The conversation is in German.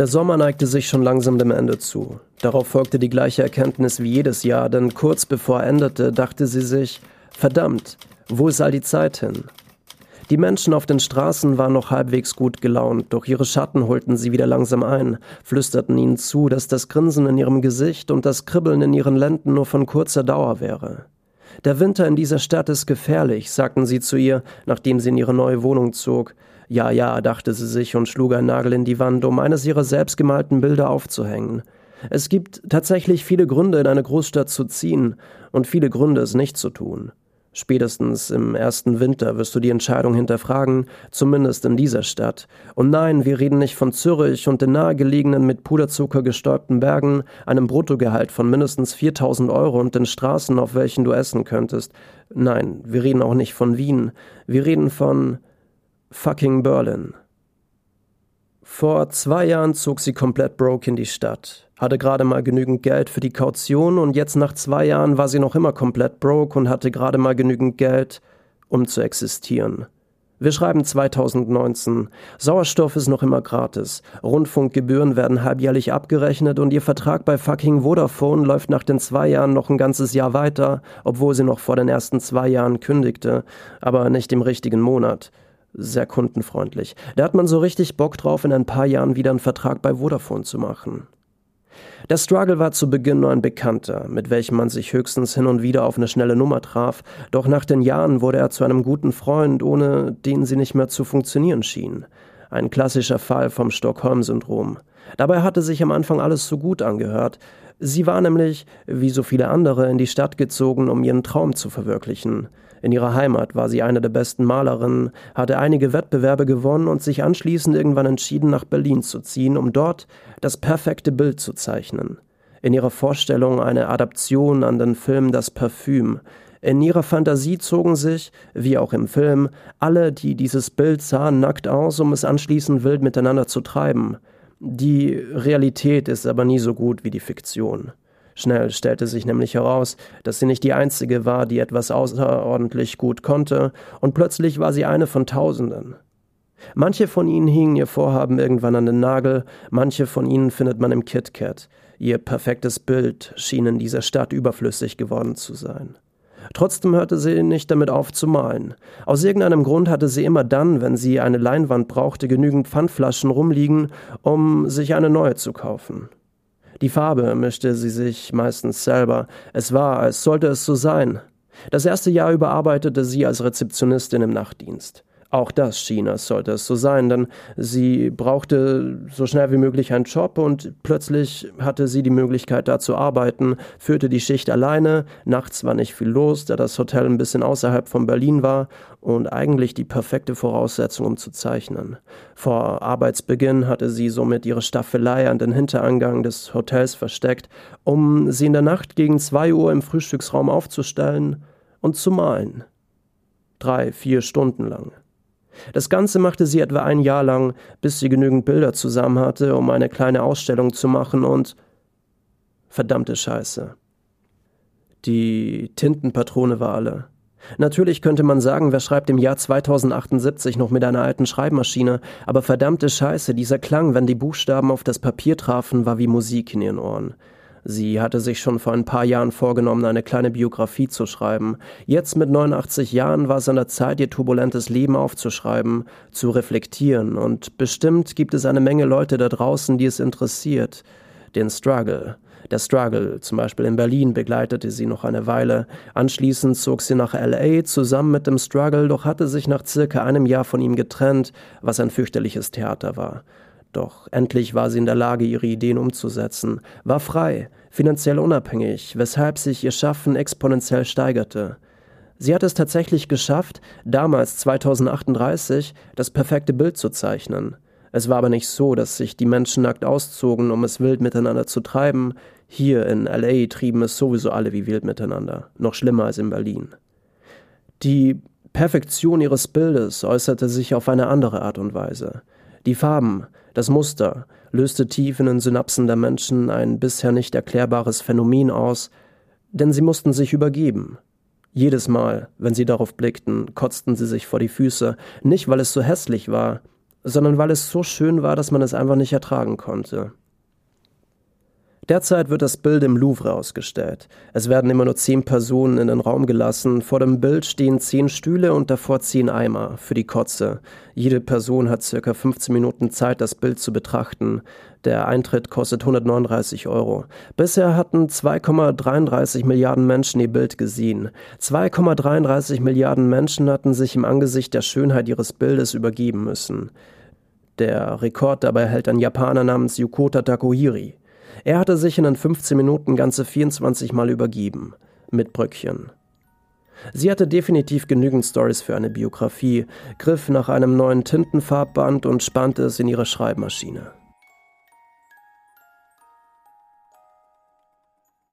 Der Sommer neigte sich schon langsam dem Ende zu. Darauf folgte die gleiche Erkenntnis wie jedes Jahr, denn kurz bevor er endete, dachte sie sich, verdammt, wo ist all die Zeit hin? Die Menschen auf den Straßen waren noch halbwegs gut gelaunt, doch ihre Schatten holten sie wieder langsam ein, flüsterten ihnen zu, dass das Grinsen in ihrem Gesicht und das Kribbeln in ihren Lenden nur von kurzer Dauer wäre. Der Winter in dieser Stadt ist gefährlich, sagten sie zu ihr, nachdem sie in ihre neue Wohnung zog. Ja, ja, dachte sie sich und schlug einen Nagel in die Wand, um eines ihrer selbstgemalten Bilder aufzuhängen. Es gibt tatsächlich viele Gründe, in eine Großstadt zu ziehen und viele Gründe, es nicht zu tun. Spätestens im ersten Winter wirst du die Entscheidung hinterfragen, zumindest in dieser Stadt. Und nein, wir reden nicht von Zürich und den nahegelegenen mit Puderzucker gestäubten Bergen, einem Bruttogehalt von mindestens 4000 Euro und den Straßen, auf welchen du essen könntest. Nein, wir reden auch nicht von Wien. Wir reden von fucking Berlin. Vor zwei Jahren zog sie komplett broke in die Stadt, hatte gerade mal genügend Geld für die Kaution und jetzt nach zwei Jahren war sie noch immer komplett broke und hatte gerade mal genügend Geld, um zu existieren. Wir schreiben 2019. Sauerstoff ist noch immer gratis. Rundfunkgebühren werden halbjährlich abgerechnet und ihr Vertrag bei fucking Vodafone läuft nach den zwei Jahren noch ein ganzes Jahr weiter, obwohl sie noch vor den ersten zwei Jahren kündigte, aber nicht im richtigen Monat sehr kundenfreundlich. Da hat man so richtig Bock drauf, in ein paar Jahren wieder einen Vertrag bei Vodafone zu machen. Der Struggle war zu Beginn nur ein Bekannter, mit welchem man sich höchstens hin und wieder auf eine schnelle Nummer traf, doch nach den Jahren wurde er zu einem guten Freund, ohne den sie nicht mehr zu funktionieren schien. Ein klassischer Fall vom Stockholm-Syndrom. Dabei hatte sich am Anfang alles so gut angehört. Sie war nämlich, wie so viele andere, in die Stadt gezogen, um ihren Traum zu verwirklichen. In ihrer Heimat war sie eine der besten Malerinnen, hatte einige Wettbewerbe gewonnen und sich anschließend irgendwann entschieden, nach Berlin zu ziehen, um dort das perfekte Bild zu zeichnen. In ihrer Vorstellung eine Adaption an den Film Das Parfüm. In ihrer Fantasie zogen sich, wie auch im Film, alle, die dieses Bild sahen, nackt aus, um es anschließend wild miteinander zu treiben. Die Realität ist aber nie so gut wie die Fiktion. Schnell stellte sich nämlich heraus, dass sie nicht die einzige war, die etwas außerordentlich gut konnte, und plötzlich war sie eine von Tausenden. Manche von ihnen hingen ihr Vorhaben irgendwann an den Nagel, manche von ihnen findet man im KitKat. Ihr perfektes Bild schien in dieser Stadt überflüssig geworden zu sein. Trotzdem hörte sie nicht damit auf zu malen. Aus irgendeinem Grund hatte sie immer dann, wenn sie eine Leinwand brauchte, genügend Pfandflaschen rumliegen, um sich eine neue zu kaufen. Die Farbe mischte sie sich meistens selber. Es war, als sollte es so sein. Das erste Jahr über arbeitete sie als Rezeptionistin im Nachtdienst. Auch das schien, als sollte es so sein, denn sie brauchte so schnell wie möglich einen Job und plötzlich hatte sie die Möglichkeit, da zu arbeiten, führte die Schicht alleine, nachts war nicht viel los, da das Hotel ein bisschen außerhalb von Berlin war und eigentlich die perfekte Voraussetzung, um zu zeichnen. Vor Arbeitsbeginn hatte sie somit ihre Staffelei an den Hinterangang des Hotels versteckt, um sie in der Nacht gegen zwei Uhr im Frühstücksraum aufzustellen und zu malen. Drei, vier Stunden lang. Das Ganze machte sie etwa ein Jahr lang, bis sie genügend Bilder zusammen hatte, um eine kleine Ausstellung zu machen und verdammte Scheiße. Die Tintenpatrone war alle. Natürlich könnte man sagen, wer schreibt im Jahr 2078 noch mit einer alten Schreibmaschine, aber verdammte Scheiße, dieser Klang, wenn die Buchstaben auf das Papier trafen, war wie Musik in ihren Ohren. Sie hatte sich schon vor ein paar Jahren vorgenommen, eine kleine Biografie zu schreiben. Jetzt mit 89 Jahren war es an der Zeit, ihr turbulentes Leben aufzuschreiben, zu reflektieren. Und bestimmt gibt es eine Menge Leute da draußen, die es interessiert. Den Struggle. Der Struggle, zum Beispiel in Berlin, begleitete sie noch eine Weile. Anschließend zog sie nach LA zusammen mit dem Struggle, doch hatte sich nach circa einem Jahr von ihm getrennt, was ein fürchterliches Theater war. Doch endlich war sie in der Lage, ihre Ideen umzusetzen, war frei, finanziell unabhängig, weshalb sich ihr Schaffen exponentiell steigerte. Sie hat es tatsächlich geschafft, damals 2038 das perfekte Bild zu zeichnen. Es war aber nicht so, dass sich die Menschen nackt auszogen, um es wild miteinander zu treiben. Hier in LA trieben es sowieso alle wie wild miteinander, noch schlimmer als in Berlin. Die Perfektion ihres Bildes äußerte sich auf eine andere Art und Weise. Die Farben, das Muster, löste tief in den Synapsen der Menschen ein bisher nicht erklärbares Phänomen aus, denn sie mussten sich übergeben. Jedes Mal, wenn sie darauf blickten, kotzten sie sich vor die Füße, nicht weil es so hässlich war, sondern weil es so schön war, dass man es einfach nicht ertragen konnte. Derzeit wird das Bild im Louvre ausgestellt. Es werden immer nur zehn Personen in den Raum gelassen. Vor dem Bild stehen zehn Stühle und davor zehn Eimer für die Kotze. Jede Person hat circa 15 Minuten Zeit, das Bild zu betrachten. Der Eintritt kostet 139 Euro. Bisher hatten 2,33 Milliarden Menschen ihr Bild gesehen. 2,33 Milliarden Menschen hatten sich im Angesicht der Schönheit ihres Bildes übergeben müssen. Der Rekord dabei hält ein Japaner namens Yukota Takuhiri. Er hatte sich in den 15 Minuten ganze 24 Mal übergeben. Mit Bröckchen. Sie hatte definitiv genügend Stories für eine Biografie, griff nach einem neuen Tintenfarbband und spannte es in ihre Schreibmaschine.